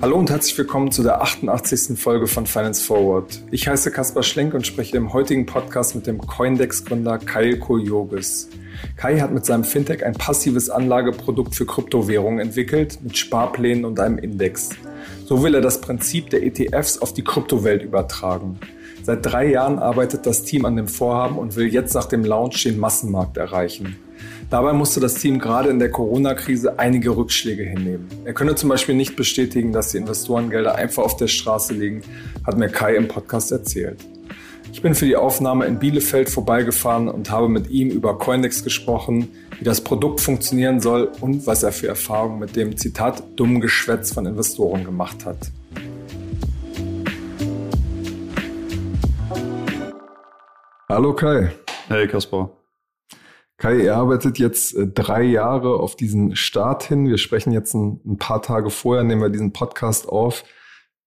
Hallo und herzlich willkommen zu der 88. Folge von Finance Forward. Ich heiße Kaspar Schlenk und spreche im heutigen Podcast mit dem Coindex-Gründer Kai Koyogis. Kai hat mit seinem Fintech ein passives Anlageprodukt für Kryptowährungen entwickelt, mit Sparplänen und einem Index. So will er das Prinzip der ETFs auf die Kryptowelt übertragen. Seit drei Jahren arbeitet das Team an dem Vorhaben und will jetzt nach dem Launch den Massenmarkt erreichen. Dabei musste das Team gerade in der Corona-Krise einige Rückschläge hinnehmen. Er könne zum Beispiel nicht bestätigen, dass die Investorengelder einfach auf der Straße liegen, hat mir Kai im Podcast erzählt. Ich bin für die Aufnahme in Bielefeld vorbeigefahren und habe mit ihm über Coindex gesprochen, wie das Produkt funktionieren soll und was er für Erfahrungen mit dem Zitat dummen Geschwätz von Investoren gemacht hat. Hallo Kai. Hey Kaspar. Kai, ihr arbeitet jetzt äh, drei Jahre auf diesen Start hin. Wir sprechen jetzt ein, ein, paar Tage vorher, nehmen wir diesen Podcast auf.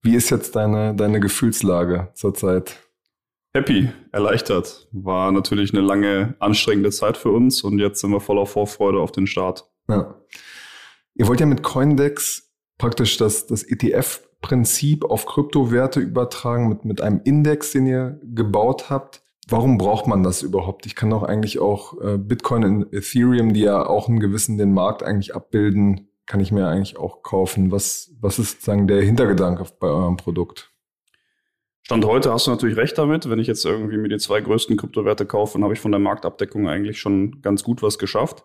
Wie ist jetzt deine, deine Gefühlslage zurzeit? Happy, erleichtert. War natürlich eine lange, anstrengende Zeit für uns und jetzt sind wir voller Vorfreude auf den Start. Ja. Ihr wollt ja mit Coindex praktisch das, das ETF-Prinzip auf Kryptowerte übertragen mit, mit einem Index, den ihr gebaut habt. Warum braucht man das überhaupt? Ich kann doch eigentlich auch äh, Bitcoin und Ethereum, die ja auch einen gewissen den Markt eigentlich abbilden, kann ich mir eigentlich auch kaufen. Was, was ist sozusagen der Hintergedanke bei eurem Produkt? Stand heute hast du natürlich recht damit. Wenn ich jetzt irgendwie mir die zwei größten Kryptowerte kaufe, dann habe ich von der Marktabdeckung eigentlich schon ganz gut was geschafft.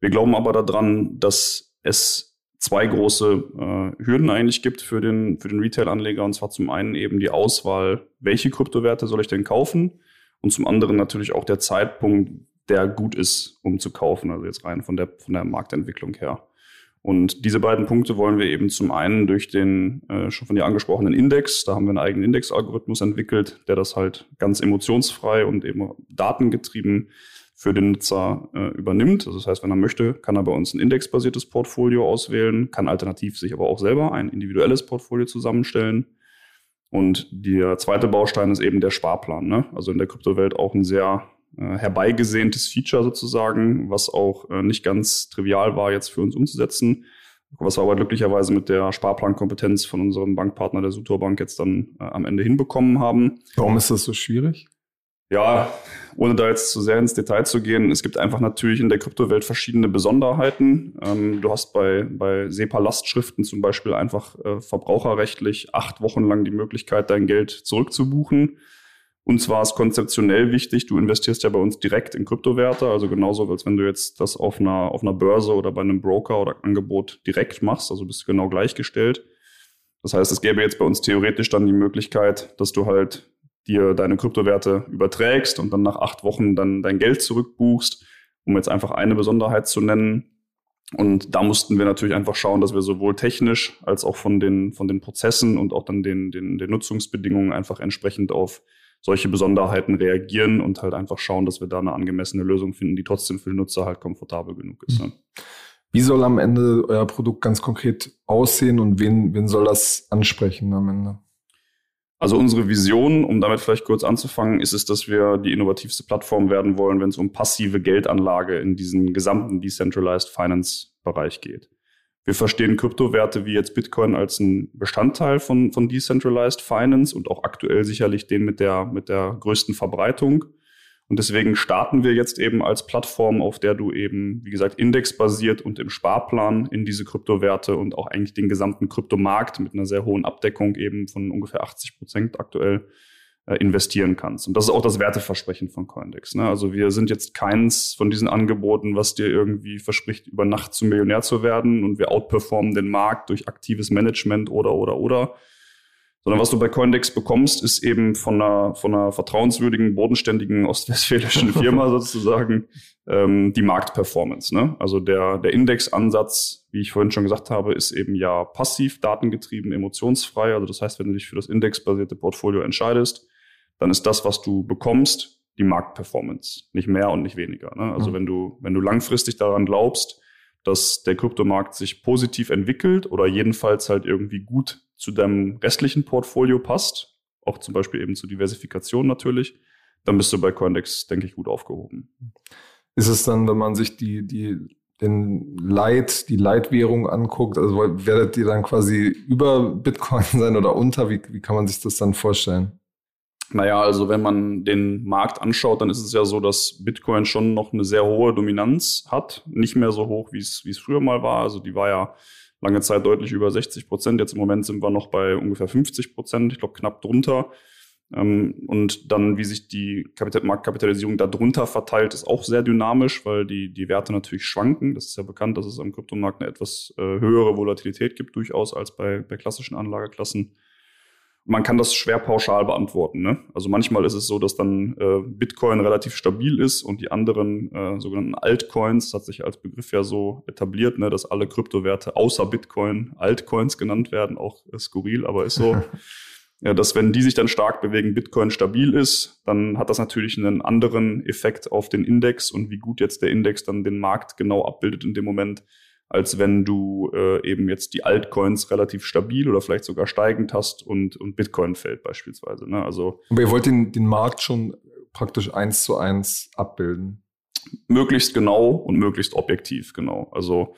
Wir glauben aber daran, dass es zwei große äh, Hürden eigentlich gibt für den, für den Retail-Anleger. Und zwar zum einen eben die Auswahl, welche Kryptowerte soll ich denn kaufen? Und zum anderen natürlich auch der Zeitpunkt, der gut ist, um zu kaufen, also jetzt rein von der, von der Marktentwicklung her. Und diese beiden Punkte wollen wir eben zum einen durch den äh, schon von dir angesprochenen Index, da haben wir einen eigenen Indexalgorithmus entwickelt, der das halt ganz emotionsfrei und eben datengetrieben für den Nutzer äh, übernimmt. Also das heißt, wenn er möchte, kann er bei uns ein indexbasiertes Portfolio auswählen, kann alternativ sich aber auch selber ein individuelles Portfolio zusammenstellen. Und der zweite Baustein ist eben der Sparplan. Ne? Also in der Kryptowelt auch ein sehr äh, herbeigesehntes Feature sozusagen, was auch äh, nicht ganz trivial war, jetzt für uns umzusetzen. Was wir aber glücklicherweise mit der Sparplankompetenz von unserem Bankpartner der Sutor Bank jetzt dann äh, am Ende hinbekommen haben. Warum ist das so schwierig? Ja, ohne da jetzt zu sehr ins Detail zu gehen, es gibt einfach natürlich in der Kryptowelt verschiedene Besonderheiten. Ähm, du hast bei, bei SEPA-Lastschriften zum Beispiel einfach äh, verbraucherrechtlich acht Wochen lang die Möglichkeit, dein Geld zurückzubuchen. Und zwar ist konzeptionell wichtig, du investierst ja bei uns direkt in Kryptowerte, also genauso, als wenn du jetzt das auf einer, auf einer Börse oder bei einem Broker oder Angebot direkt machst, also bist du genau gleichgestellt. Das heißt, es gäbe jetzt bei uns theoretisch dann die Möglichkeit, dass du halt dir deine Kryptowerte überträgst und dann nach acht Wochen dann dein Geld zurückbuchst, um jetzt einfach eine Besonderheit zu nennen. Und da mussten wir natürlich einfach schauen, dass wir sowohl technisch als auch von den, von den Prozessen und auch dann den, den, den Nutzungsbedingungen einfach entsprechend auf solche Besonderheiten reagieren und halt einfach schauen, dass wir da eine angemessene Lösung finden, die trotzdem für den Nutzer halt komfortabel genug ist. Ne? Wie soll am Ende euer Produkt ganz konkret aussehen und wen, wen soll das ansprechen am Ende? Also unsere Vision, um damit vielleicht kurz anzufangen, ist es, dass wir die innovativste Plattform werden wollen, wenn es um passive Geldanlage in diesen gesamten Decentralized Finance Bereich geht. Wir verstehen Kryptowerte wie jetzt Bitcoin als ein Bestandteil von, von Decentralized Finance und auch aktuell sicherlich den mit der, mit der größten Verbreitung. Und deswegen starten wir jetzt eben als Plattform, auf der du eben, wie gesagt, indexbasiert und im Sparplan in diese Kryptowerte und auch eigentlich den gesamten Kryptomarkt mit einer sehr hohen Abdeckung eben von ungefähr 80 Prozent aktuell äh, investieren kannst. Und das ist auch das Werteversprechen von Coindex. Ne? Also wir sind jetzt keins von diesen Angeboten, was dir irgendwie verspricht, über Nacht zum Millionär zu werden und wir outperformen den Markt durch aktives Management oder, oder, oder sondern was du bei Coindex bekommst, ist eben von einer, von einer vertrauenswürdigen, bodenständigen ostwestfälischen Firma sozusagen ähm, die Marktperformance. Ne? Also der, der Indexansatz, wie ich vorhin schon gesagt habe, ist eben ja passiv, datengetrieben, emotionsfrei. Also das heißt, wenn du dich für das indexbasierte Portfolio entscheidest, dann ist das, was du bekommst, die Marktperformance. Nicht mehr und nicht weniger. Ne? Also mhm. wenn du, wenn du langfristig daran glaubst, dass der Kryptomarkt sich positiv entwickelt oder jedenfalls halt irgendwie gut zu deinem restlichen Portfolio passt, auch zum Beispiel eben zur Diversifikation natürlich, dann bist du bei Coindex, denke ich, gut aufgehoben. ist es dann, wenn man sich die, die, den Leit, die Leitwährung anguckt, also werdet ihr dann quasi über Bitcoin sein oder unter? Wie, wie kann man sich das dann vorstellen? Naja, also wenn man den Markt anschaut, dann ist es ja so, dass Bitcoin schon noch eine sehr hohe Dominanz hat. Nicht mehr so hoch, wie es, früher mal war. Also die war ja lange Zeit deutlich über 60 Prozent. Jetzt im Moment sind wir noch bei ungefähr 50 Prozent. Ich glaube knapp drunter. Ähm, und dann, wie sich die Kapital Marktkapitalisierung darunter verteilt, ist auch sehr dynamisch, weil die, die Werte natürlich schwanken. Das ist ja bekannt, dass es am Kryptomarkt eine etwas äh, höhere Volatilität gibt, durchaus als bei, bei klassischen Anlageklassen. Man kann das schwer pauschal beantworten. Ne? Also manchmal ist es so, dass dann äh, Bitcoin relativ stabil ist und die anderen äh, sogenannten Altcoins, hat sich als Begriff ja so etabliert, ne, dass alle Kryptowerte außer Bitcoin Altcoins genannt werden, auch äh, skurril, aber ist so. ja, dass wenn die sich dann stark bewegen, Bitcoin stabil ist, dann hat das natürlich einen anderen Effekt auf den Index und wie gut jetzt der Index dann den Markt genau abbildet in dem Moment, als wenn du äh, eben jetzt die Altcoins relativ stabil oder vielleicht sogar steigend hast und, und Bitcoin fällt beispielsweise. Ne? Also, Aber ihr wollt den, den Markt schon praktisch eins zu eins abbilden. Möglichst genau und möglichst objektiv, genau. Also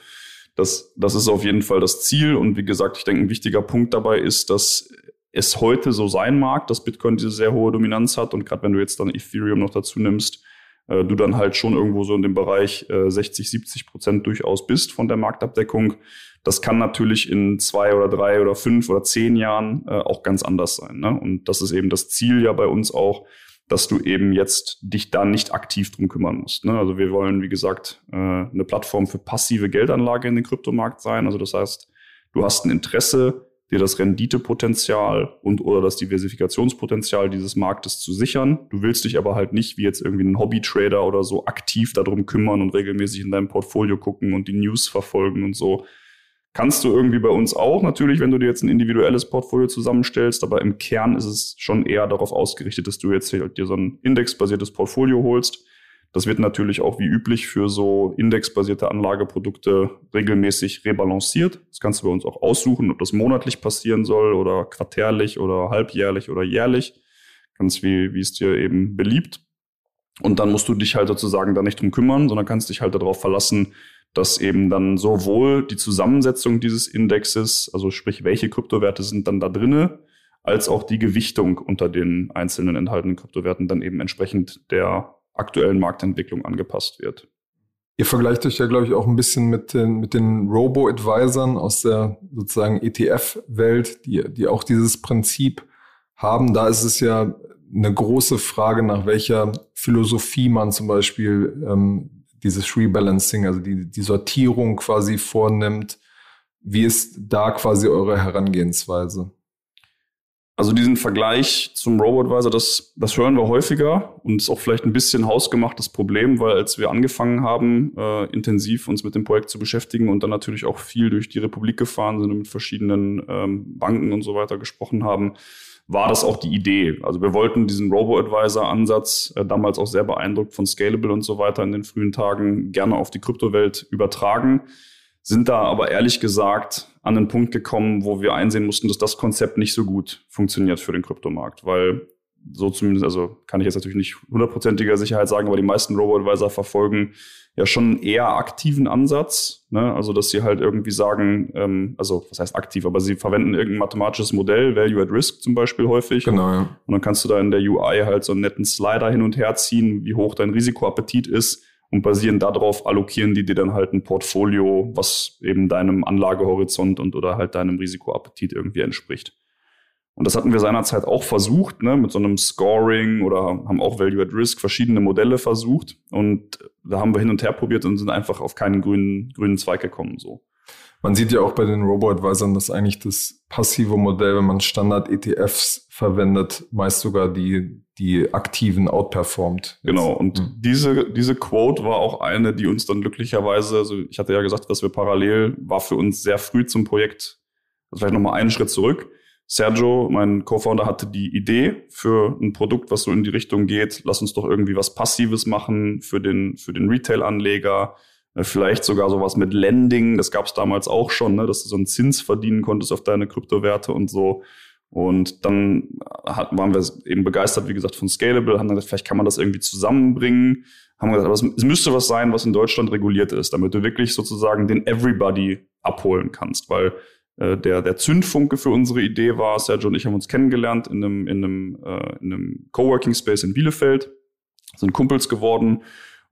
das, das ist auf jeden Fall das Ziel. Und wie gesagt, ich denke, ein wichtiger Punkt dabei ist, dass es heute so sein mag, dass Bitcoin diese sehr hohe Dominanz hat und gerade wenn du jetzt dann Ethereum noch dazu nimmst, äh, du dann halt schon irgendwo so in dem Bereich äh, 60, 70 Prozent durchaus bist von der Marktabdeckung. Das kann natürlich in zwei oder drei oder fünf oder zehn Jahren äh, auch ganz anders sein. Ne? Und das ist eben das Ziel ja bei uns auch, dass du eben jetzt dich da nicht aktiv drum kümmern musst. Ne? Also wir wollen, wie gesagt, äh, eine Plattform für passive Geldanlage in den Kryptomarkt sein. Also das heißt, du hast ein Interesse, dir das Renditepotenzial und oder das Diversifikationspotenzial dieses Marktes zu sichern. Du willst dich aber halt nicht wie jetzt irgendwie ein Hobbytrader oder so aktiv darum kümmern und regelmäßig in deinem Portfolio gucken und die News verfolgen und so. Kannst du irgendwie bei uns auch natürlich, wenn du dir jetzt ein individuelles Portfolio zusammenstellst, aber im Kern ist es schon eher darauf ausgerichtet, dass du jetzt dir so ein indexbasiertes Portfolio holst das wird natürlich auch wie üblich für so indexbasierte Anlageprodukte regelmäßig rebalanciert. Das kannst du bei uns auch aussuchen, ob das monatlich passieren soll oder quartärlich oder halbjährlich oder jährlich. Ganz wie, wie es dir eben beliebt. Und dann musst du dich halt sozusagen da nicht drum kümmern, sondern kannst dich halt darauf verlassen, dass eben dann sowohl die Zusammensetzung dieses Indexes, also sprich, welche Kryptowerte sind dann da drinne, als auch die Gewichtung unter den einzelnen enthaltenen Kryptowerten dann eben entsprechend der aktuellen Marktentwicklung angepasst wird. Ihr vergleicht euch ja, glaube ich, auch ein bisschen mit den, mit den Robo-Advisern aus der sozusagen ETF-Welt, die, die auch dieses Prinzip haben. Da ist es ja eine große Frage, nach welcher Philosophie man zum Beispiel ähm, dieses Rebalancing, also die, die Sortierung quasi vornimmt. Wie ist da quasi eure Herangehensweise? Also diesen Vergleich zum Robo-Advisor, das, das hören wir häufiger und ist auch vielleicht ein bisschen hausgemachtes Problem, weil als wir angefangen haben, äh, intensiv uns mit dem Projekt zu beschäftigen und dann natürlich auch viel durch die Republik gefahren sind und mit verschiedenen ähm, Banken und so weiter gesprochen haben, war das auch die Idee. Also wir wollten diesen Robo-Advisor-Ansatz, äh, damals auch sehr beeindruckt von Scalable und so weiter in den frühen Tagen, gerne auf die Kryptowelt übertragen sind da aber ehrlich gesagt an den Punkt gekommen, wo wir einsehen mussten, dass das Konzept nicht so gut funktioniert für den Kryptomarkt, weil so zumindest, also kann ich jetzt natürlich nicht hundertprozentiger Sicherheit sagen, aber die meisten Robo-Advisor verfolgen ja schon einen eher aktiven Ansatz. Ne? Also, dass sie halt irgendwie sagen, ähm, also was heißt aktiv, aber sie verwenden irgendein mathematisches Modell, Value at Risk zum Beispiel häufig. Genau, ja. Und dann kannst du da in der UI halt so einen netten Slider hin und her ziehen, wie hoch dein Risikoappetit ist und basierend darauf allokieren die dir dann halt ein Portfolio, was eben deinem Anlagehorizont und oder halt deinem Risikoappetit irgendwie entspricht. Und das hatten wir seinerzeit auch versucht, ne, mit so einem Scoring oder haben auch Value at Risk verschiedene Modelle versucht. Und da haben wir hin und her probiert und sind einfach auf keinen grünen, grünen Zweig gekommen, so. Man sieht ja auch bei den Robo-Advisern, dass eigentlich das passive Modell, wenn man Standard-ETFs verwendet, meist sogar die, die aktiven outperformt. Genau, und mhm. diese, diese Quote war auch eine, die uns dann glücklicherweise, also ich hatte ja gesagt, dass wir parallel, war für uns sehr früh zum Projekt, also vielleicht nochmal einen Schritt zurück. Sergio, mein Co-Founder, hatte die Idee für ein Produkt, was so in die Richtung geht, lass uns doch irgendwie was Passives machen für den, für den Retail-Anleger vielleicht sogar sowas mit Lending, das gab es damals auch schon, ne, dass du so einen Zins verdienen konntest auf deine Kryptowerte und so. Und dann hat, waren wir eben begeistert, wie gesagt, von Scalable, haben gesagt, vielleicht kann man das irgendwie zusammenbringen. Haben gesagt, aber es, müsste was sein, was in Deutschland reguliert ist, damit du wirklich sozusagen den Everybody abholen kannst. Weil äh, der, der Zündfunke für unsere Idee war, Sergio und ich haben uns kennengelernt in einem, in einem, äh, in einem Coworking Space in Bielefeld, sind Kumpels geworden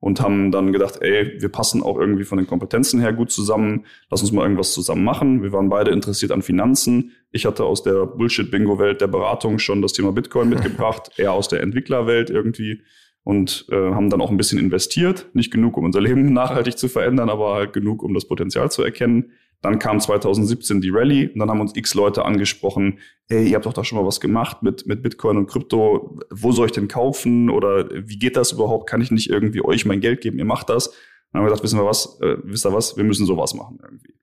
und haben dann gedacht, ey, wir passen auch irgendwie von den Kompetenzen her gut zusammen, lass uns mal irgendwas zusammen machen. Wir waren beide interessiert an Finanzen. Ich hatte aus der Bullshit-Bingo-Welt der Beratung schon das Thema Bitcoin mitgebracht, er aus der Entwicklerwelt irgendwie und äh, haben dann auch ein bisschen investiert. Nicht genug, um unser Leben nachhaltig zu verändern, aber halt genug, um das Potenzial zu erkennen. Dann kam 2017 die Rallye und dann haben uns x Leute angesprochen, hey, ihr habt doch da schon mal was gemacht mit, mit Bitcoin und Krypto. Wo soll ich denn kaufen? Oder wie geht das überhaupt? Kann ich nicht irgendwie euch mein Geld geben? Ihr macht das. dann haben wir gesagt, wissen wir was, äh, wisst ihr was? Wir müssen sowas machen irgendwie.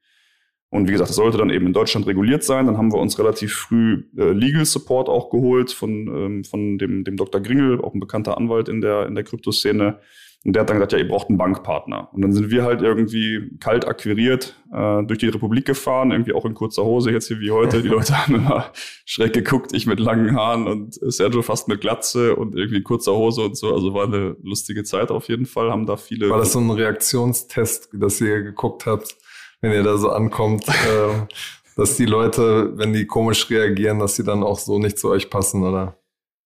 Und wie gesagt, das sollte dann eben in Deutschland reguliert sein. Dann haben wir uns relativ früh äh, Legal Support auch geholt von, ähm, von dem, dem Dr. Gringel, auch ein bekannter Anwalt in der, in der Kryptoszene und der hat dann gesagt, ja, ihr braucht einen Bankpartner. Und dann sind wir halt irgendwie kalt akquiriert äh, durch die Republik gefahren, irgendwie auch in kurzer Hose, jetzt hier wie heute. Die Leute haben immer schräg geguckt, ich mit langen Haaren und Sergio fast mit Glatze und irgendwie kurzer Hose und so. Also war eine lustige Zeit auf jeden Fall, haben da viele. War das so ein Reaktionstest, dass ihr geguckt habt, wenn ihr da so ankommt, äh, dass die Leute, wenn die komisch reagieren, dass sie dann auch so nicht zu euch passen, oder?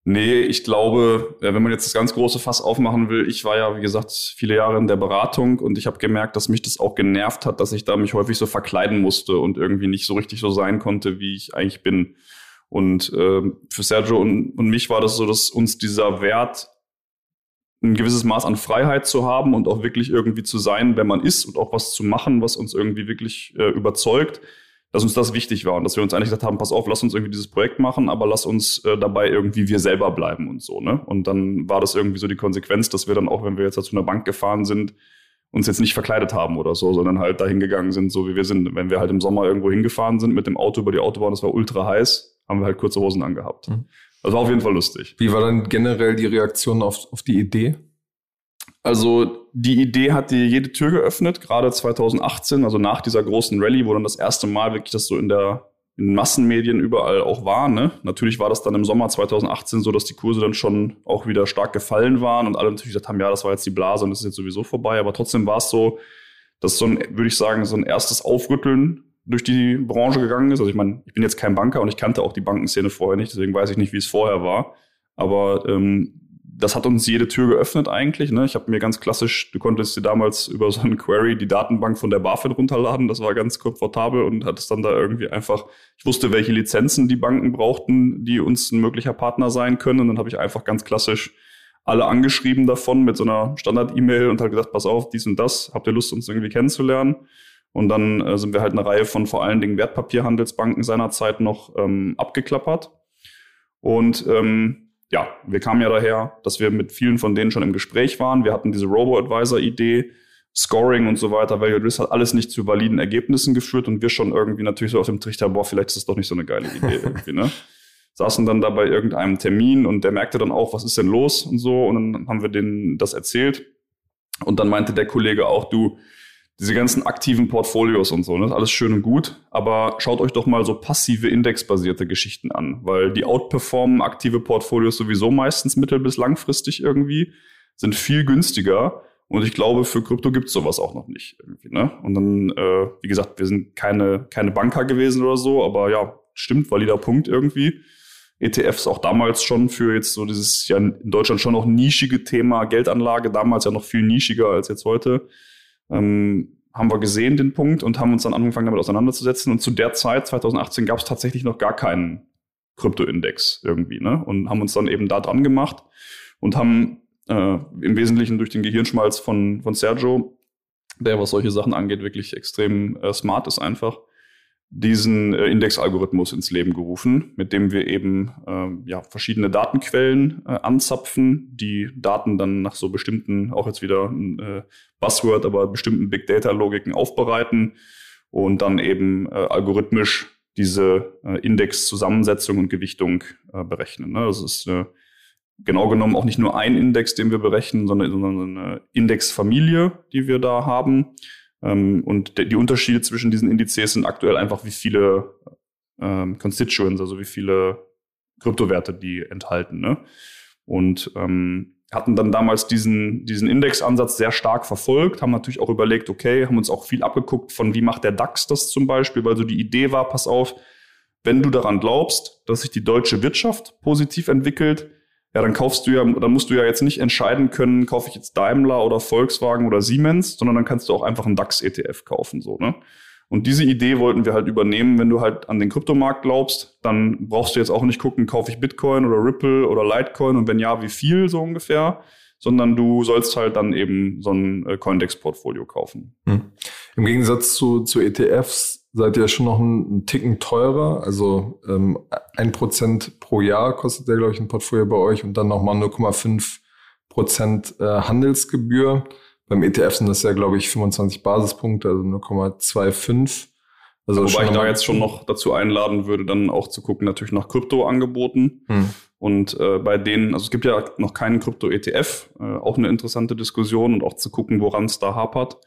Nee, ich glaube, wenn man jetzt das ganz große Fass aufmachen will, ich war ja, wie gesagt, viele Jahre in der Beratung und ich habe gemerkt, dass mich das auch genervt hat, dass ich da mich häufig so verkleiden musste und irgendwie nicht so richtig so sein konnte, wie ich eigentlich bin. Und äh, für Sergio und, und mich war das so, dass uns dieser Wert, ein gewisses Maß an Freiheit zu haben und auch wirklich irgendwie zu sein, wenn man ist und auch was zu machen, was uns irgendwie wirklich äh, überzeugt, dass uns das wichtig war und dass wir uns eigentlich gesagt haben, pass auf, lass uns irgendwie dieses Projekt machen, aber lass uns äh, dabei irgendwie wir selber bleiben und so. Ne? Und dann war das irgendwie so die Konsequenz, dass wir dann auch, wenn wir jetzt zu einer Bank gefahren sind, uns jetzt nicht verkleidet haben oder so, sondern halt dahin gegangen sind, so wie wir sind. Wenn wir halt im Sommer irgendwo hingefahren sind mit dem Auto über die Autobahn, das war ultra heiß, haben wir halt kurze Hosen angehabt. Mhm. Das war auf jeden Fall lustig. Wie war dann generell die Reaktion auf, auf die Idee? Also die Idee hat dir jede Tür geöffnet, gerade 2018, also nach dieser großen Rallye, wo dann das erste Mal wirklich das so in der in Massenmedien überall auch war. Ne? Natürlich war das dann im Sommer 2018 so, dass die Kurse dann schon auch wieder stark gefallen waren und alle natürlich gesagt haben, ja, das war jetzt die Blase und das ist jetzt sowieso vorbei. Aber trotzdem war es so, dass so ein, würde ich sagen, so ein erstes Aufrütteln durch die Branche gegangen ist. Also ich meine, ich bin jetzt kein Banker und ich kannte auch die Bankenszene vorher nicht, deswegen weiß ich nicht, wie es vorher war. Aber ähm, das hat uns jede Tür geöffnet eigentlich. Ne? Ich habe mir ganz klassisch, du konntest dir damals über so eine Query die Datenbank von der BaFin runterladen. Das war ganz komfortabel und hattest dann da irgendwie einfach, ich wusste, welche Lizenzen die Banken brauchten, die uns ein möglicher Partner sein können. Und dann habe ich einfach ganz klassisch alle angeschrieben davon mit so einer Standard-E-Mail und halt gesagt, pass auf, dies und das, habt ihr Lust, uns irgendwie kennenzulernen? Und dann äh, sind wir halt eine Reihe von vor allen Dingen Wertpapierhandelsbanken seinerzeit noch ähm, abgeklappert. Und ähm, ja, wir kamen ja daher, dass wir mit vielen von denen schon im Gespräch waren. Wir hatten diese Robo-Advisor-Idee, Scoring und so weiter. Value Risk hat alles nicht zu validen Ergebnissen geführt und wir schon irgendwie natürlich so auf dem Trichter, boah, vielleicht ist das doch nicht so eine geile Idee irgendwie, ne? Saßen dann da bei irgendeinem Termin und der merkte dann auch, was ist denn los und so. Und dann haben wir denen das erzählt. Und dann meinte der Kollege auch, du, diese ganzen aktiven Portfolios und so, ne, alles schön und gut, aber schaut euch doch mal so passive indexbasierte Geschichten an, weil die outperformen aktive Portfolios sowieso meistens mittel- bis langfristig irgendwie, sind viel günstiger und ich glaube, für Krypto gibt's sowas auch noch nicht irgendwie, ne? Und dann, äh, wie gesagt, wir sind keine, keine Banker gewesen oder so, aber ja, stimmt, valider Punkt irgendwie. ETFs auch damals schon für jetzt so dieses ja in Deutschland schon noch nischige Thema Geldanlage, damals ja noch viel nischiger als jetzt heute ähm, haben wir gesehen, den Punkt, und haben uns dann angefangen, damit auseinanderzusetzen. Und zu der Zeit, 2018, gab es tatsächlich noch gar keinen Krypto-Index irgendwie, ne? Und haben uns dann eben da dran gemacht und haben äh, im Wesentlichen durch den Gehirnschmalz von, von Sergio, der, was solche Sachen angeht, wirklich extrem äh, smart ist einfach, diesen äh, Indexalgorithmus ins Leben gerufen, mit dem wir eben äh, ja, verschiedene Datenquellen äh, anzapfen, die Daten dann nach so bestimmten, auch jetzt wieder ein äh, Buzzword, aber bestimmten Big Data-Logiken aufbereiten und dann eben äh, algorithmisch diese äh, Indexzusammensetzung und Gewichtung äh, berechnen. Ne? Das ist äh, genau genommen auch nicht nur ein Index, den wir berechnen, sondern, sondern eine Indexfamilie, die wir da haben und die Unterschiede zwischen diesen Indizes sind aktuell einfach, wie viele ähm, Constituents, also wie viele Kryptowerte die enthalten. Ne? Und ähm, hatten dann damals diesen, diesen Indexansatz sehr stark verfolgt, haben natürlich auch überlegt, okay, haben uns auch viel abgeguckt von, wie macht der DAX das zum Beispiel, weil so die Idee war, pass auf, wenn du daran glaubst, dass sich die deutsche Wirtschaft positiv entwickelt, ja, dann kaufst du ja, dann musst du ja jetzt nicht entscheiden können, kaufe ich jetzt Daimler oder Volkswagen oder Siemens, sondern dann kannst du auch einfach einen DAX-ETF kaufen, so, ne? Und diese Idee wollten wir halt übernehmen. Wenn du halt an den Kryptomarkt glaubst, dann brauchst du jetzt auch nicht gucken, kaufe ich Bitcoin oder Ripple oder Litecoin und wenn ja, wie viel so ungefähr, sondern du sollst halt dann eben so ein äh, Coindex-Portfolio kaufen. Hm. Im Gegensatz zu, zu ETFs seid ihr schon noch einen, einen Ticken teurer. Also ähm, ein Prozent pro Jahr kostet der, glaube ich, ein Portfolio bei euch und dann nochmal 0,5 Prozent äh, Handelsgebühr. Beim ETF sind das ja, glaube ich, 25 Basispunkte, also 0,25. Also Wobei ich da jetzt schon noch dazu einladen würde, dann auch zu gucken, natürlich nach Kryptoangeboten. Hm. Und äh, bei denen, also es gibt ja noch keinen Krypto-ETF, äh, auch eine interessante Diskussion und auch zu gucken, woran es da hapert.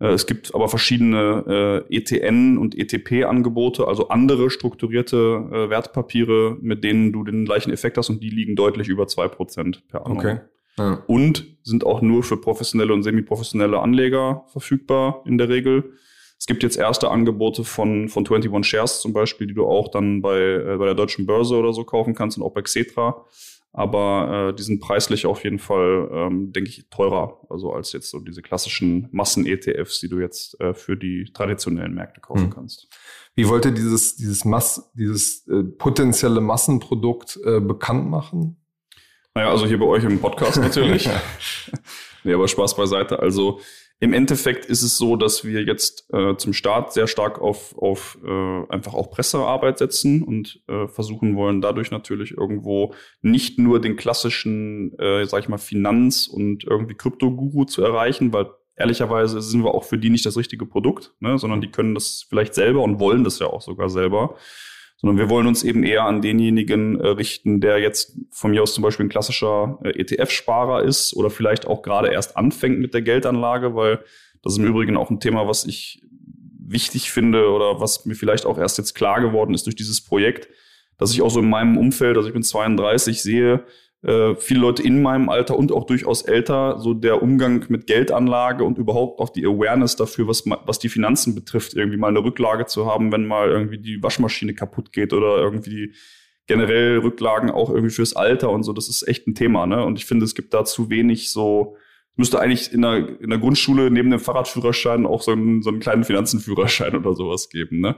Äh, es gibt aber verschiedene äh, ETN und ETP-Angebote, also andere strukturierte äh, Wertpapiere, mit denen du den gleichen Effekt hast und die liegen deutlich über zwei Prozent per annum. Okay. Ja. Und sind auch nur für professionelle und semiprofessionelle Anleger verfügbar in der Regel. Es gibt jetzt erste Angebote von, von 21 Shares zum Beispiel, die du auch dann bei, äh, bei der deutschen Börse oder so kaufen kannst und auch bei Xetra. Aber äh, die sind preislich auf jeden Fall, ähm, denke ich, teurer. Also als jetzt so diese klassischen Massen-ETFs, die du jetzt äh, für die traditionellen Märkte kaufen hm. kannst. Wie wollt ihr dieses, dieses, Mass, dieses äh, potenzielle Massenprodukt äh, bekannt machen? Naja, also hier bei euch im Podcast natürlich. nee, aber Spaß beiseite. Also im Endeffekt ist es so, dass wir jetzt äh, zum Start sehr stark auf, auf äh, einfach auch Pressearbeit setzen und äh, versuchen wollen, dadurch natürlich irgendwo nicht nur den klassischen, äh, sag ich mal, Finanz- und irgendwie Krypto-Guru zu erreichen, weil ehrlicherweise sind wir auch für die nicht das richtige Produkt, ne, sondern die können das vielleicht selber und wollen das ja auch sogar selber sondern wir wollen uns eben eher an denjenigen äh, richten, der jetzt von mir aus zum Beispiel ein klassischer äh, ETF-Sparer ist oder vielleicht auch gerade erst anfängt mit der Geldanlage, weil das ist im Übrigen auch ein Thema, was ich wichtig finde oder was mir vielleicht auch erst jetzt klar geworden ist durch dieses Projekt, dass ich auch so in meinem Umfeld, also ich bin 32, sehe, äh, viele Leute in meinem Alter und auch durchaus älter, so der Umgang mit Geldanlage und überhaupt auch die Awareness dafür, was, was die Finanzen betrifft, irgendwie mal eine Rücklage zu haben, wenn mal irgendwie die Waschmaschine kaputt geht oder irgendwie generell Rücklagen auch irgendwie fürs Alter und so, das ist echt ein Thema, ne? Und ich finde, es gibt da zu wenig so, müsste eigentlich in der, in der Grundschule neben dem Fahrradführerschein auch so einen, so einen kleinen Finanzenführerschein oder sowas geben, ne?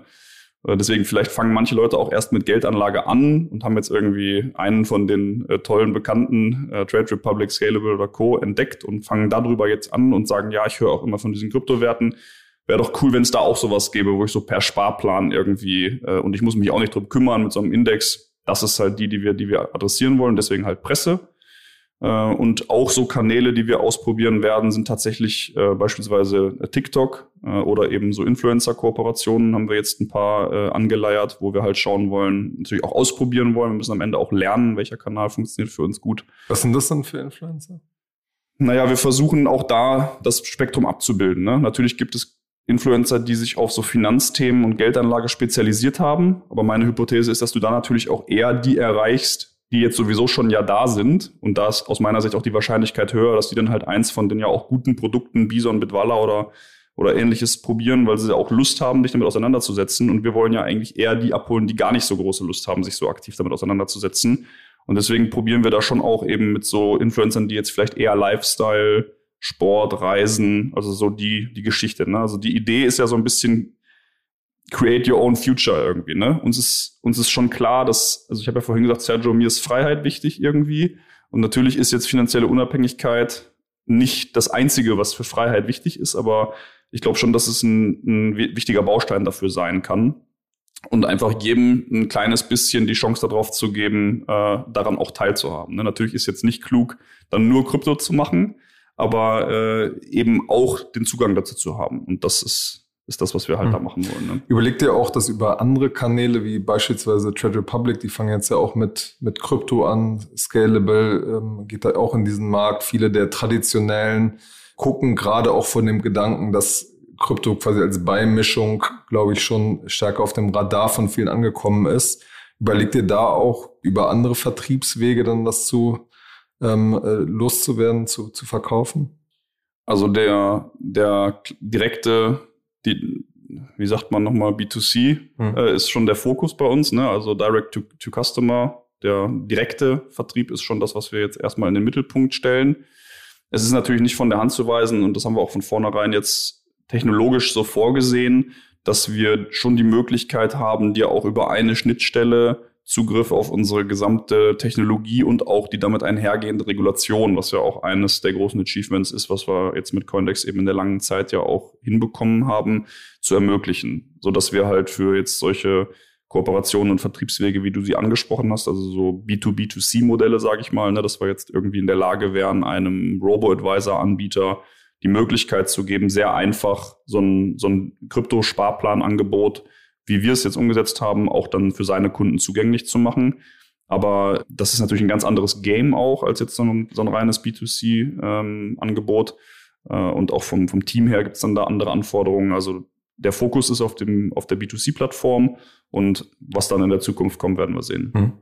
Äh, deswegen vielleicht fangen manche Leute auch erst mit Geldanlage an und haben jetzt irgendwie einen von den äh, tollen bekannten äh, Trade Republic, Scalable oder Co. entdeckt und fangen darüber jetzt an und sagen, ja, ich höre auch immer von diesen Kryptowerten. Wäre doch cool, wenn es da auch sowas gäbe, wo ich so per Sparplan irgendwie äh, und ich muss mich auch nicht drum kümmern mit so einem Index. Das ist halt die, die wir, die wir adressieren wollen. Deswegen halt Presse. Äh, und auch so Kanäle, die wir ausprobieren werden, sind tatsächlich äh, beispielsweise TikTok äh, oder eben so Influencer-Kooperationen haben wir jetzt ein paar äh, angeleiert, wo wir halt schauen wollen, natürlich auch ausprobieren wollen. Wir müssen am Ende auch lernen, welcher Kanal funktioniert für uns gut. Was sind das denn für Influencer? Naja, wir versuchen auch da das Spektrum abzubilden. Ne? Natürlich gibt es Influencer, die sich auf so Finanzthemen und Geldanlage spezialisiert haben. Aber meine Hypothese ist, dass du da natürlich auch eher die erreichst, die jetzt sowieso schon ja da sind. Und da ist aus meiner Sicht auch die Wahrscheinlichkeit höher, dass die dann halt eins von den ja auch guten Produkten, Bison, Bitwala oder, oder ähnliches probieren, weil sie auch Lust haben, sich damit auseinanderzusetzen. Und wir wollen ja eigentlich eher die abholen, die gar nicht so große Lust haben, sich so aktiv damit auseinanderzusetzen. Und deswegen probieren wir da schon auch eben mit so Influencern, die jetzt vielleicht eher Lifestyle, Sport, Reisen, also so die, die Geschichte. Ne? Also die Idee ist ja so ein bisschen create your own future irgendwie, ne? Uns ist, uns ist schon klar, dass, also ich habe ja vorhin gesagt, Sergio, mir ist Freiheit wichtig irgendwie. Und natürlich ist jetzt finanzielle Unabhängigkeit nicht das Einzige, was für Freiheit wichtig ist, aber ich glaube schon, dass es ein, ein wichtiger Baustein dafür sein kann. Und einfach jedem ein kleines bisschen die Chance darauf zu geben, äh, daran auch teilzuhaben. Ne? Natürlich ist jetzt nicht klug, dann nur Krypto zu machen, aber äh, eben auch den Zugang dazu zu haben. Und das ist ist das, was wir halt mhm. da machen wollen. Ne? Überlegt ihr auch, dass über andere Kanäle wie beispielsweise Trade Republic, die fangen jetzt ja auch mit, mit Krypto an, Scalable ähm, geht da auch in diesen Markt. Viele der traditionellen gucken gerade auch von dem Gedanken, dass Krypto quasi als Beimischung, glaube ich, schon stärker auf dem Radar von vielen angekommen ist. Überlegt ihr da auch über andere Vertriebswege dann das zu ähm, äh, loszuwerden, zu, zu verkaufen? Also der, der direkte, die, wie sagt man nochmal, B2C hm. äh, ist schon der Fokus bei uns, ne? Also Direct to, to Customer, der direkte Vertrieb ist schon das, was wir jetzt erstmal in den Mittelpunkt stellen. Es ist natürlich nicht von der Hand zu weisen und das haben wir auch von vornherein jetzt technologisch so vorgesehen, dass wir schon die Möglichkeit haben, dir auch über eine Schnittstelle Zugriff auf unsere gesamte Technologie und auch die damit einhergehende Regulation, was ja auch eines der großen Achievements ist, was wir jetzt mit Coindex eben in der langen Zeit ja auch hinbekommen haben, zu ermöglichen, so dass wir halt für jetzt solche Kooperationen und Vertriebswege, wie du sie angesprochen hast, also so B2B2C-Modelle, sage ich mal, ne, dass wir jetzt irgendwie in der Lage wären, einem Robo-Advisor-Anbieter die Möglichkeit zu geben, sehr einfach so ein, so ein Krypto-Sparplan-Angebot, wie wir es jetzt umgesetzt haben, auch dann für seine Kunden zugänglich zu machen. Aber das ist natürlich ein ganz anderes Game auch als jetzt so ein, so ein reines B2C-Angebot. Ähm, äh, und auch vom, vom Team her gibt es dann da andere Anforderungen. Also der Fokus ist auf, dem, auf der B2C-Plattform und was dann in der Zukunft kommt, werden wir sehen. Hm.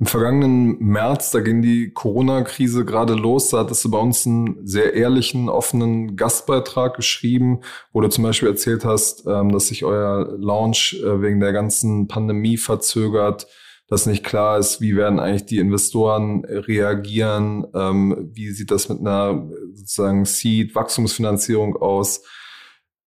Im vergangenen März, da ging die Corona-Krise gerade los, da hattest du bei uns einen sehr ehrlichen, offenen Gastbeitrag geschrieben, wo du zum Beispiel erzählt hast, ähm, dass sich euer Launch äh, wegen der ganzen Pandemie verzögert, dass nicht klar ist, wie werden eigentlich die Investoren reagieren, ähm, wie sieht das mit einer sozusagen Seed-Wachstumsfinanzierung aus.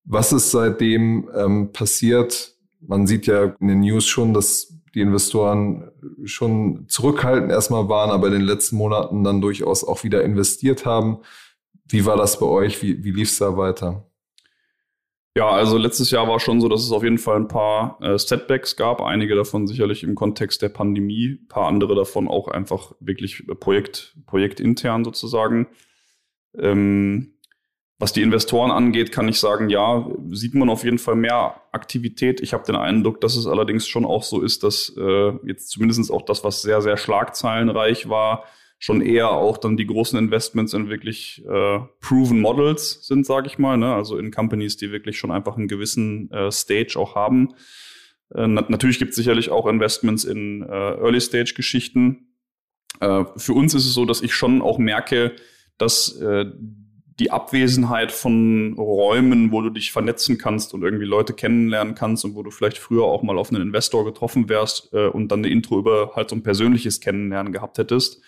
Was ist seitdem ähm, passiert? Man sieht ja in den News schon, dass die Investoren schon zurückhaltend erstmal waren, aber in den letzten Monaten dann durchaus auch wieder investiert haben. Wie war das bei euch? Wie, wie lief es da weiter? Ja, also letztes Jahr war schon so, dass es auf jeden Fall ein paar äh, Setbacks gab. Einige davon sicherlich im Kontext der Pandemie, ein paar andere davon auch einfach wirklich Projekt, projektintern sozusagen. Ähm, was die Investoren angeht, kann ich sagen, ja, sieht man auf jeden Fall mehr Aktivität. Ich habe den Eindruck, dass es allerdings schon auch so ist, dass äh, jetzt zumindest auch das, was sehr, sehr schlagzeilenreich war, schon eher auch dann die großen Investments in wirklich äh, proven Models sind, sage ich mal. Ne? Also in Companies, die wirklich schon einfach einen gewissen äh, Stage auch haben. Äh, na natürlich gibt es sicherlich auch Investments in äh, Early-Stage-Geschichten. Äh, für uns ist es so, dass ich schon auch merke, dass äh, die Abwesenheit von Räumen, wo du dich vernetzen kannst und irgendwie Leute kennenlernen kannst und wo du vielleicht früher auch mal auf einen Investor getroffen wärst äh, und dann eine Intro über halt so ein persönliches Kennenlernen gehabt hättest.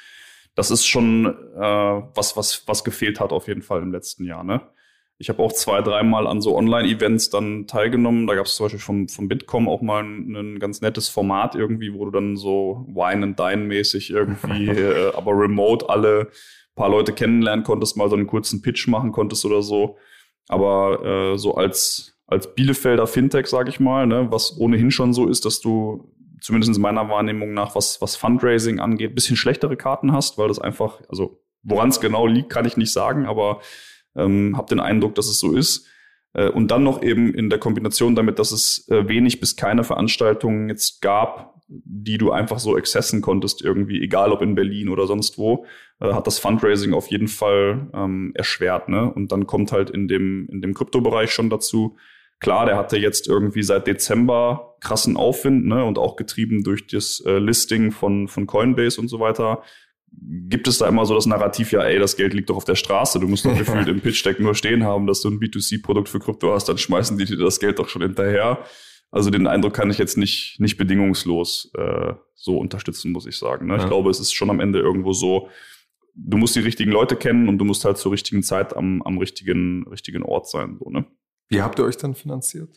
Das ist schon äh, was, was, was gefehlt hat auf jeden Fall im letzten Jahr. Ne? Ich habe auch zwei, dreimal an so Online-Events dann teilgenommen. Da gab es zum Beispiel vom, vom Bitkom auch mal ein, ein, ganz nettes Format irgendwie, wo du dann so Wine and Dine mäßig irgendwie, äh, aber remote alle paar Leute kennenlernen konntest, mal so einen kurzen Pitch machen konntest oder so. Aber äh, so als, als Bielefelder Fintech, sage ich mal, ne, was ohnehin schon so ist, dass du zumindest in meiner Wahrnehmung nach, was, was Fundraising angeht, bisschen schlechtere Karten hast, weil das einfach, also woran es genau liegt, kann ich nicht sagen, aber ähm, habe den Eindruck, dass es so ist. Äh, und dann noch eben in der Kombination damit, dass es äh, wenig bis keine Veranstaltungen jetzt gab, die du einfach so accessen konntest, irgendwie, egal ob in Berlin oder sonst wo, äh, hat das Fundraising auf jeden Fall ähm, erschwert. Ne? Und dann kommt halt in dem, in dem Kryptobereich schon dazu, klar, der hatte jetzt irgendwie seit Dezember krassen Aufwind ne? und auch getrieben durch das äh, Listing von, von Coinbase und so weiter. Gibt es da immer so das Narrativ, ja, ey, das Geld liegt doch auf der Straße, du musst doch gefühlt im Pitch-Deck nur stehen haben, dass du ein B2C-Produkt für Krypto hast, dann schmeißen die dir das Geld doch schon hinterher. Also den Eindruck kann ich jetzt nicht, nicht bedingungslos äh, so unterstützen, muss ich sagen. Ne? Ja. Ich glaube, es ist schon am Ende irgendwo so, du musst die richtigen Leute kennen und du musst halt zur richtigen Zeit am, am richtigen, richtigen Ort sein. So, ne? Wie habt ihr euch dann finanziert?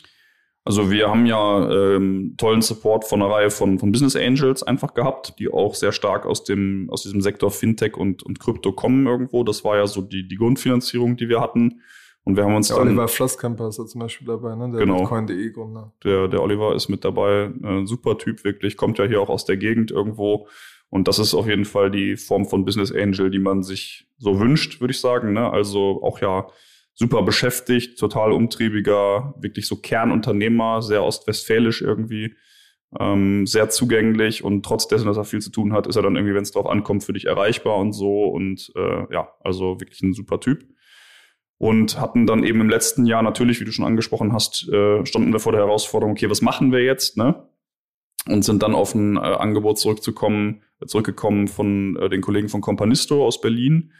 Also wir haben ja ähm, tollen Support von einer Reihe von, von Business Angels einfach gehabt, die auch sehr stark aus dem aus diesem Sektor Fintech und und Krypto kommen irgendwo. Das war ja so die die Grundfinanzierung, die wir hatten. Und wir haben uns der dann, Oliver Flosskamper ist da zum Beispiel dabei, ne? Der genau, Coin.de Gründer. Der, der Oliver ist mit dabei, ein super Typ wirklich, kommt ja hier auch aus der Gegend irgendwo. Und das ist auf jeden Fall die Form von Business Angel, die man sich so wünscht, würde ich sagen. Ne? Also auch ja super beschäftigt, total umtriebiger, wirklich so Kernunternehmer, sehr ostwestfälisch irgendwie, ähm, sehr zugänglich und trotz dessen, dass er viel zu tun hat, ist er dann irgendwie, wenn es drauf ankommt, für dich erreichbar und so. Und äh, ja, also wirklich ein super Typ. und hatten dann eben im letzten Jahr natürlich, wie du schon angesprochen hast, äh, standen wir vor der Herausforderung, okay, was machen wir jetzt, ne? Und sind dann auf ein äh, Angebot zurückzukommen, zurückgekommen von äh, den Kollegen von Companisto aus Berlin.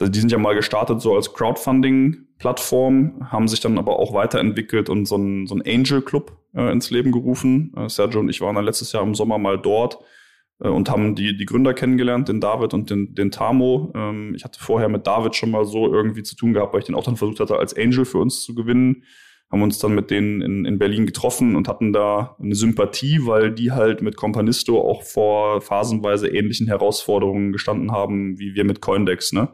Die sind ja mal gestartet so als Crowdfunding-Plattform, haben sich dann aber auch weiterentwickelt und so ein, so Angel-Club äh, ins Leben gerufen. Äh, Sergio und ich waren dann letztes Jahr im Sommer mal dort äh, und haben die, die Gründer kennengelernt, den David und den, den Tamo. Ähm, ich hatte vorher mit David schon mal so irgendwie zu tun gehabt, weil ich den auch dann versucht hatte, als Angel für uns zu gewinnen. Haben uns dann mit denen in, in Berlin getroffen und hatten da eine Sympathie, weil die halt mit Companisto auch vor phasenweise ähnlichen Herausforderungen gestanden haben, wie wir mit Coindex, ne?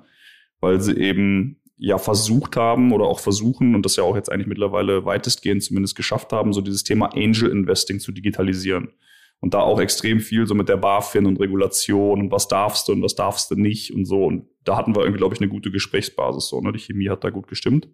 Weil sie eben ja versucht haben oder auch versuchen und das ja auch jetzt eigentlich mittlerweile weitestgehend zumindest geschafft haben, so dieses Thema Angel Investing zu digitalisieren und da auch extrem viel so mit der BaFin und Regulation und was darfst du und was darfst du nicht und so. Und da hatten wir irgendwie, glaube ich, eine gute Gesprächsbasis. So, ne? Die Chemie hat da gut gestimmt.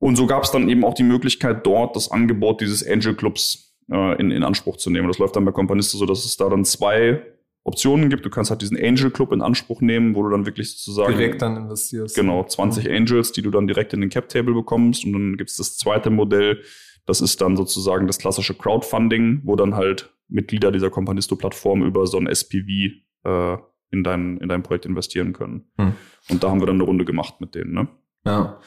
Und so gab es dann eben auch die Möglichkeit, dort das Angebot dieses Angel Clubs äh, in, in Anspruch zu nehmen. Das läuft dann bei Companista so, dass es da dann zwei Optionen gibt. Du kannst halt diesen Angel Club in Anspruch nehmen, wo du dann wirklich sozusagen direkt dann investierst. Genau, 20 mhm. Angels, die du dann direkt in den Cap Table bekommst. Und dann gibt es das zweite Modell, das ist dann sozusagen das klassische Crowdfunding, wo dann halt Mitglieder dieser Companisto-Plattform über so ein SPV äh, in, dein, in dein Projekt investieren können. Hm. Und da haben wir dann eine Runde gemacht mit denen. Ne? Ja.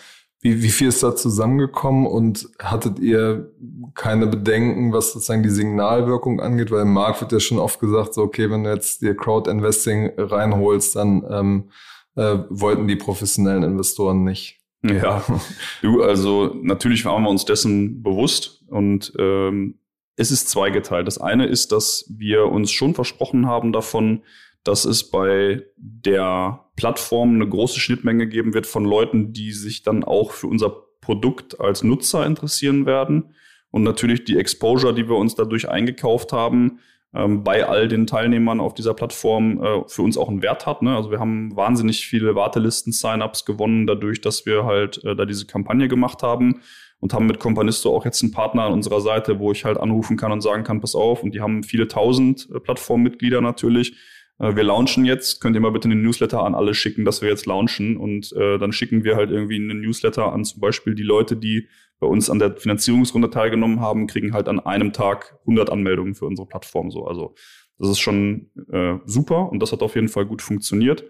Wie, wie viel ist da zusammengekommen und hattet ihr keine Bedenken, was sozusagen die Signalwirkung angeht? Weil im Markt wird ja schon oft gesagt, so okay, wenn du jetzt dir Crowd-Investing reinholst, dann ähm, äh, wollten die professionellen Investoren nicht. Ja, du, also natürlich waren wir uns dessen bewusst und ähm, es ist zweigeteilt. Das eine ist, dass wir uns schon versprochen haben davon, dass es bei der Plattform eine große Schnittmenge geben wird von Leuten, die sich dann auch für unser Produkt als Nutzer interessieren werden. Und natürlich die Exposure, die wir uns dadurch eingekauft haben, ähm, bei all den Teilnehmern auf dieser Plattform äh, für uns auch einen Wert hat. Ne? Also wir haben wahnsinnig viele Wartelisten-Sign-ups gewonnen, dadurch, dass wir halt äh, da diese Kampagne gemacht haben und haben mit Companisto auch jetzt einen Partner an unserer Seite, wo ich halt anrufen kann und sagen kann, pass auf. Und die haben viele tausend äh, Plattformmitglieder natürlich. Äh, wir launchen jetzt, könnt ihr mal bitte einen Newsletter an alle schicken, dass wir jetzt launchen. Und äh, dann schicken wir halt irgendwie einen Newsletter an zum Beispiel die Leute, die bei uns an der Finanzierungsrunde teilgenommen haben, kriegen halt an einem Tag 100 Anmeldungen für unsere Plattform. So, also das ist schon äh, super und das hat auf jeden Fall gut funktioniert.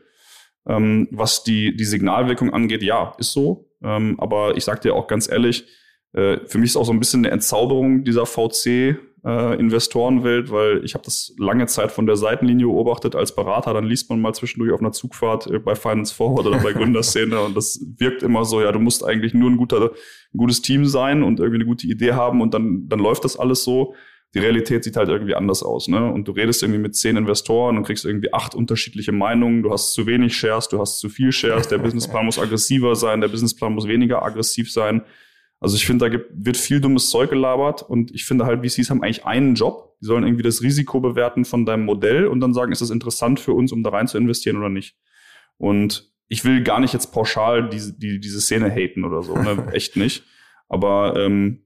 Ähm, was die die Signalwirkung angeht, ja, ist so. Ähm, aber ich sage dir auch ganz ehrlich, äh, für mich ist auch so ein bisschen eine Entzauberung dieser VC äh, Investorenwelt, weil ich habe das lange Zeit von der Seitenlinie beobachtet als Berater. Dann liest man mal zwischendurch auf einer Zugfahrt äh, bei Finance Forward oder bei Gründerszene und das wirkt immer so, ja, du musst eigentlich nur ein, guter, ein gutes Team sein und irgendwie eine gute Idee haben und dann, dann läuft das alles so. Die Realität sieht halt irgendwie anders aus, ne? Und du redest irgendwie mit zehn Investoren und kriegst irgendwie acht unterschiedliche Meinungen. Du hast zu wenig Shares, du hast zu viel Shares. Der Businessplan muss aggressiver sein, der Businessplan muss weniger aggressiv sein. Also ich finde, da gibt, wird viel dummes Zeug gelabert und ich finde halt, VCs haben eigentlich einen Job. Die sollen irgendwie das Risiko bewerten von deinem Modell und dann sagen, ist das interessant für uns, um da rein zu investieren oder nicht. Und ich will gar nicht jetzt pauschal diese, die, diese Szene haten oder so, ne? echt nicht. Aber ähm,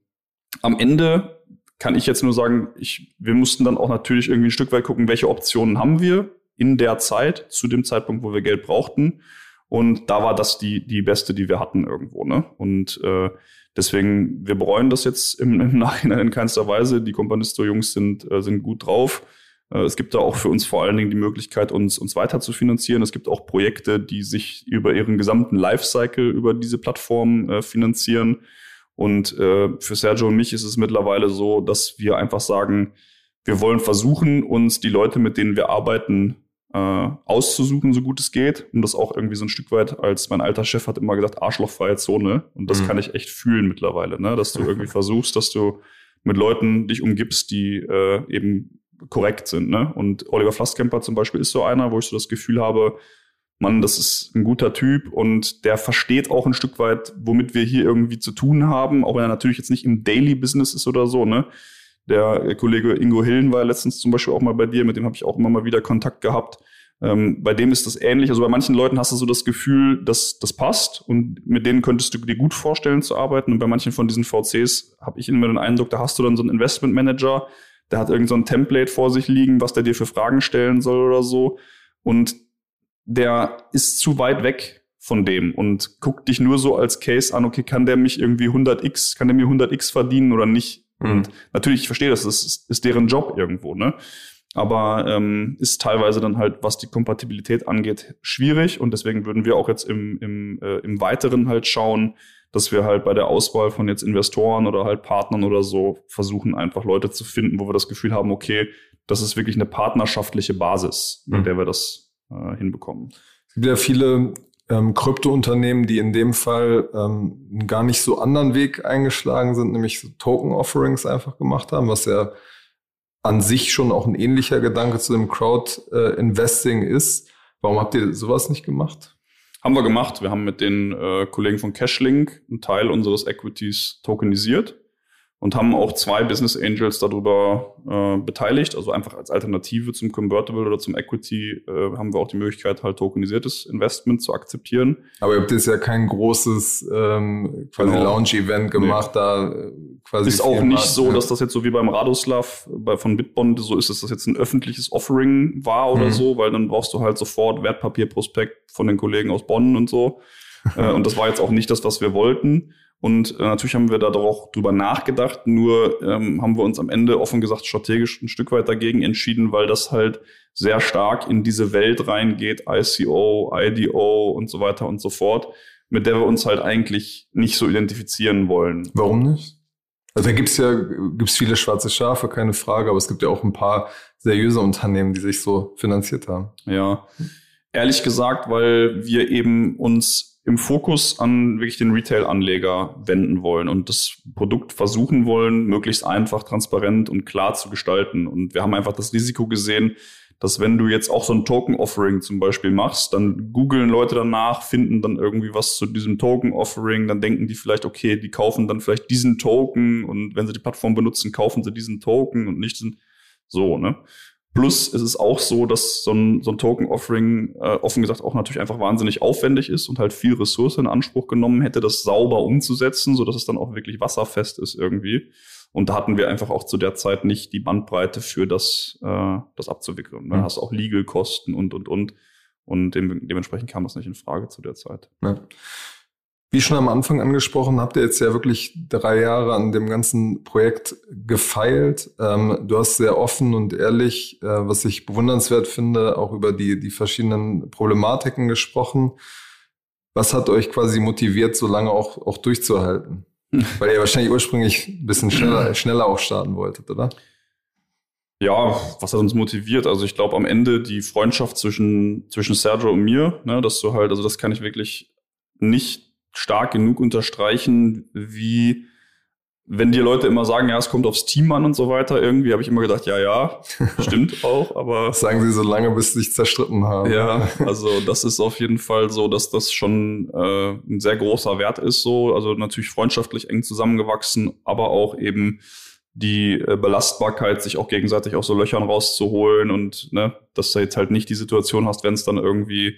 am Ende kann ich jetzt nur sagen, ich, wir mussten dann auch natürlich irgendwie ein Stück weit gucken, welche Optionen haben wir in der Zeit, zu dem Zeitpunkt, wo wir Geld brauchten. Und da war das die, die beste, die wir hatten irgendwo. Ne? Und äh, Deswegen, wir bereuen das jetzt im, im Nachhinein in keinster Weise. Die Companisto-Jungs sind, äh, sind gut drauf. Äh, es gibt da auch für uns vor allen Dingen die Möglichkeit, uns, uns weiter zu finanzieren. Es gibt auch Projekte, die sich über ihren gesamten Lifecycle über diese Plattform äh, finanzieren. Und äh, für Sergio und mich ist es mittlerweile so, dass wir einfach sagen, wir wollen versuchen, uns die Leute, mit denen wir arbeiten, äh, auszusuchen, so gut es geht. Und das auch irgendwie so ein Stück weit, als mein alter Chef hat immer gesagt, arschlochfreie Zone. Und das mhm. kann ich echt fühlen mittlerweile, ne? dass du irgendwie versuchst, dass du mit Leuten dich umgibst, die äh, eben korrekt sind. Ne? Und Oliver Flasskemper zum Beispiel ist so einer, wo ich so das Gefühl habe, Mann, das ist ein guter Typ und der versteht auch ein Stück weit, womit wir hier irgendwie zu tun haben, auch wenn er natürlich jetzt nicht im Daily Business ist oder so, ne? Der Kollege Ingo Hillen war letztens zum Beispiel auch mal bei dir, mit dem habe ich auch immer mal wieder Kontakt gehabt. Ähm, bei dem ist das ähnlich. Also bei manchen Leuten hast du so das Gefühl, dass das passt und mit denen könntest du dir gut vorstellen zu arbeiten. Und bei manchen von diesen VCs habe ich immer den Eindruck, da hast du dann so einen Investment Manager, der hat irgend so ein Template vor sich liegen, was der dir für Fragen stellen soll oder so. Und der ist zu weit weg von dem und guck dich nur so als Case an, okay, kann der mich irgendwie 100x, kann der mir 100x verdienen oder nicht? Mhm. Und natürlich, ich verstehe das, das ist, ist deren Job irgendwo, ne? Aber ähm, ist teilweise dann halt, was die Kompatibilität angeht, schwierig und deswegen würden wir auch jetzt im, im, äh, im Weiteren halt schauen, dass wir halt bei der Auswahl von jetzt Investoren oder halt Partnern oder so versuchen, einfach Leute zu finden, wo wir das Gefühl haben, okay, das ist wirklich eine partnerschaftliche Basis, mit mhm. der wir das äh, hinbekommen. Es gibt ja viele ähm, Krypto-Unternehmen, die in dem Fall ähm, einen gar nicht so anderen Weg eingeschlagen sind, nämlich so Token-Offerings einfach gemacht haben, was ja an sich schon auch ein ähnlicher Gedanke zu dem Crowd-Investing äh, ist. Warum habt ihr sowas nicht gemacht? Haben wir gemacht. Wir haben mit den äh, Kollegen von Cashlink einen Teil unseres Equities tokenisiert und haben auch zwei Business Angels darüber äh, beteiligt. Also einfach als Alternative zum Convertible oder zum Equity äh, haben wir auch die Möglichkeit, halt tokenisiertes Investment zu akzeptieren. Aber ihr habt jetzt ja kein großes ähm, quasi genau. Launch-Event gemacht, nee. da äh, quasi. Ist auch nicht so, dass das jetzt so wie beim Radoslav bei, von Bitbond so ist, dass das jetzt ein öffentliches Offering war oder mhm. so, weil dann brauchst du halt sofort Wertpapierprospekt von den Kollegen aus Bonn und so. äh, und das war jetzt auch nicht das, was wir wollten. Und äh, natürlich haben wir da auch drüber nachgedacht, nur ähm, haben wir uns am Ende offen gesagt strategisch ein Stück weit dagegen entschieden, weil das halt sehr stark in diese Welt reingeht, ICO, IDO und so weiter und so fort, mit der wir uns halt eigentlich nicht so identifizieren wollen. Warum nicht? Also da gibt's ja gibt's viele schwarze Schafe, keine Frage, aber es gibt ja auch ein paar seriöse Unternehmen, die sich so finanziert haben. Ja, ehrlich gesagt, weil wir eben uns im Fokus an wirklich den Retail-Anleger wenden wollen und das Produkt versuchen wollen, möglichst einfach, transparent und klar zu gestalten. Und wir haben einfach das Risiko gesehen, dass wenn du jetzt auch so ein Token-Offering zum Beispiel machst, dann googeln Leute danach, finden dann irgendwie was zu diesem Token-Offering, dann denken die vielleicht, okay, die kaufen dann vielleicht diesen Token und wenn sie die Plattform benutzen, kaufen sie diesen Token und nicht diesen, so, ne? Plus ist es auch so, dass so ein, so ein Token-Offering äh, offen gesagt auch natürlich einfach wahnsinnig aufwendig ist und halt viel Ressource in Anspruch genommen hätte, das sauber umzusetzen, so dass es dann auch wirklich wasserfest ist irgendwie. Und da hatten wir einfach auch zu der Zeit nicht die Bandbreite für das, äh, das abzuwickeln. Dann mhm. hast du auch Legal-Kosten und, und, und. Und dem, dementsprechend kam das nicht in Frage zu der Zeit. Ja. Wie schon am Anfang angesprochen, habt ihr jetzt ja wirklich drei Jahre an dem ganzen Projekt gefeilt. Ähm, du hast sehr offen und ehrlich, äh, was ich bewundernswert finde, auch über die, die verschiedenen Problematiken gesprochen. Was hat euch quasi motiviert, so lange auch, auch durchzuhalten? Weil ihr wahrscheinlich ursprünglich ein bisschen schneller, schneller auch starten wolltet, oder? Ja, was hat uns motiviert? Also ich glaube am Ende die Freundschaft zwischen, zwischen Sergio und mir, ne, dass du halt, also das kann ich wirklich nicht stark genug unterstreichen, wie wenn dir Leute immer sagen, ja, es kommt aufs Team an und so weiter, irgendwie habe ich immer gedacht, ja, ja, stimmt auch, aber. sagen sie so lange, bis sie sich zerstritten haben. Ja, also das ist auf jeden Fall so, dass das schon äh, ein sehr großer Wert ist, so. Also natürlich freundschaftlich eng zusammengewachsen, aber auch eben die äh, Belastbarkeit, sich auch gegenseitig aus so Löchern rauszuholen und ne, dass du jetzt halt nicht die Situation hast, wenn es dann irgendwie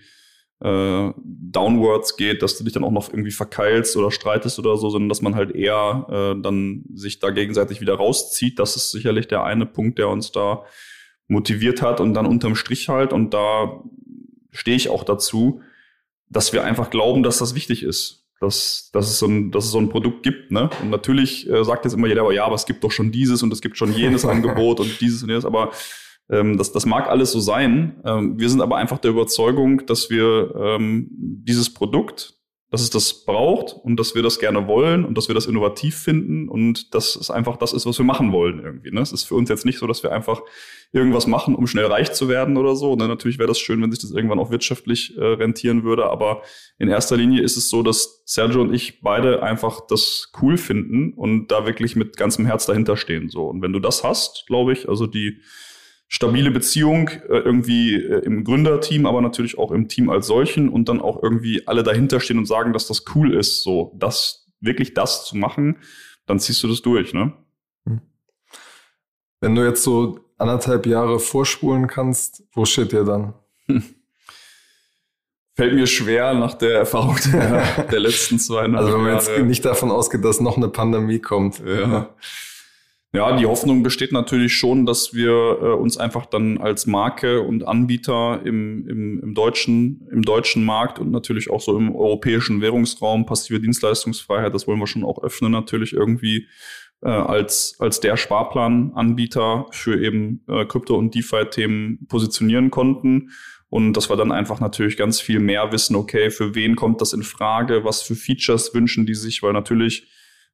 äh, downwards geht, dass du dich dann auch noch irgendwie verkeilst oder streitest oder so, sondern dass man halt eher äh, dann sich da gegenseitig wieder rauszieht. Das ist sicherlich der eine Punkt, der uns da motiviert hat und dann unterm Strich halt, und da stehe ich auch dazu, dass wir einfach glauben, dass das wichtig ist. Dass, dass, es so ein, dass es so ein Produkt gibt, ne? Und natürlich äh, sagt jetzt immer jeder, aber ja, aber es gibt doch schon dieses und es gibt schon jenes Angebot und dieses und jenes, aber ähm, das, das mag alles so sein. Ähm, wir sind aber einfach der Überzeugung, dass wir ähm, dieses Produkt, dass es das braucht und dass wir das gerne wollen und dass wir das innovativ finden und dass es einfach das ist, was wir machen wollen irgendwie. Ne? Es ist für uns jetzt nicht so, dass wir einfach irgendwas machen, um schnell reich zu werden oder so. Ne? Natürlich wäre das schön, wenn sich das irgendwann auch wirtschaftlich äh, rentieren würde, aber in erster Linie ist es so, dass Sergio und ich beide einfach das cool finden und da wirklich mit ganzem Herz dahinter stehen. So. Und wenn du das hast, glaube ich, also die stabile Beziehung äh, irgendwie äh, im Gründerteam, aber natürlich auch im Team als solchen und dann auch irgendwie alle dahinter stehen und sagen, dass das cool ist, so das wirklich das zu machen, dann ziehst du das durch, ne? Hm. Wenn du jetzt so anderthalb Jahre vorspulen kannst, wo steht ihr dann? Hm. Fällt mir schwer nach der Erfahrung der, der letzten zwei Jahre. Also wenn man jetzt nicht davon ausgeht, dass noch eine Pandemie kommt. Ja. Ja, die Hoffnung besteht natürlich schon, dass wir äh, uns einfach dann als Marke und Anbieter im, im, im, deutschen, im deutschen Markt und natürlich auch so im europäischen Währungsraum, passive Dienstleistungsfreiheit, das wollen wir schon auch öffnen, natürlich irgendwie äh, als, als der Sparplananbieter für eben äh, Krypto- und DeFi-Themen positionieren konnten. Und dass wir dann einfach natürlich ganz viel mehr wissen, okay, für wen kommt das in Frage, was für Features wünschen die sich, weil natürlich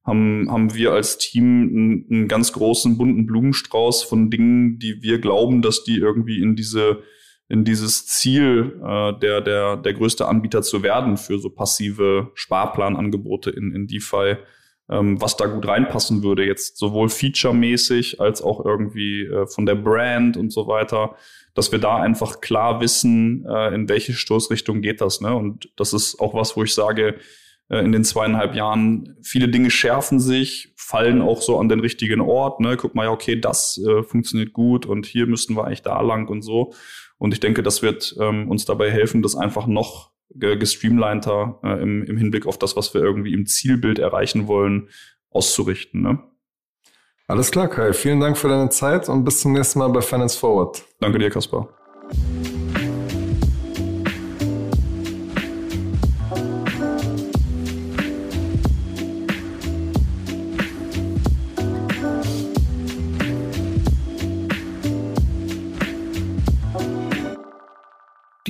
haben, haben wir als Team einen, einen ganz großen bunten Blumenstrauß von Dingen, die wir glauben, dass die irgendwie in diese in dieses Ziel äh, der der der größte Anbieter zu werden für so passive Sparplanangebote in in DeFi, ähm, was da gut reinpassen würde jetzt sowohl featuremäßig als auch irgendwie äh, von der Brand und so weiter, dass wir da einfach klar wissen, äh, in welche Stoßrichtung geht das, ne? Und das ist auch was, wo ich sage, in den zweieinhalb Jahren. Viele Dinge schärfen sich, fallen auch so an den richtigen Ort. Ne? Guck mal, ja, okay, das äh, funktioniert gut und hier müssten wir eigentlich da lang und so. Und ich denke, das wird ähm, uns dabei helfen, das einfach noch gestreamliner äh, im, im Hinblick auf das, was wir irgendwie im Zielbild erreichen wollen, auszurichten. Ne? Alles klar, Kai. Vielen Dank für deine Zeit und bis zum nächsten Mal bei Finance Forward. Danke dir, Kaspar.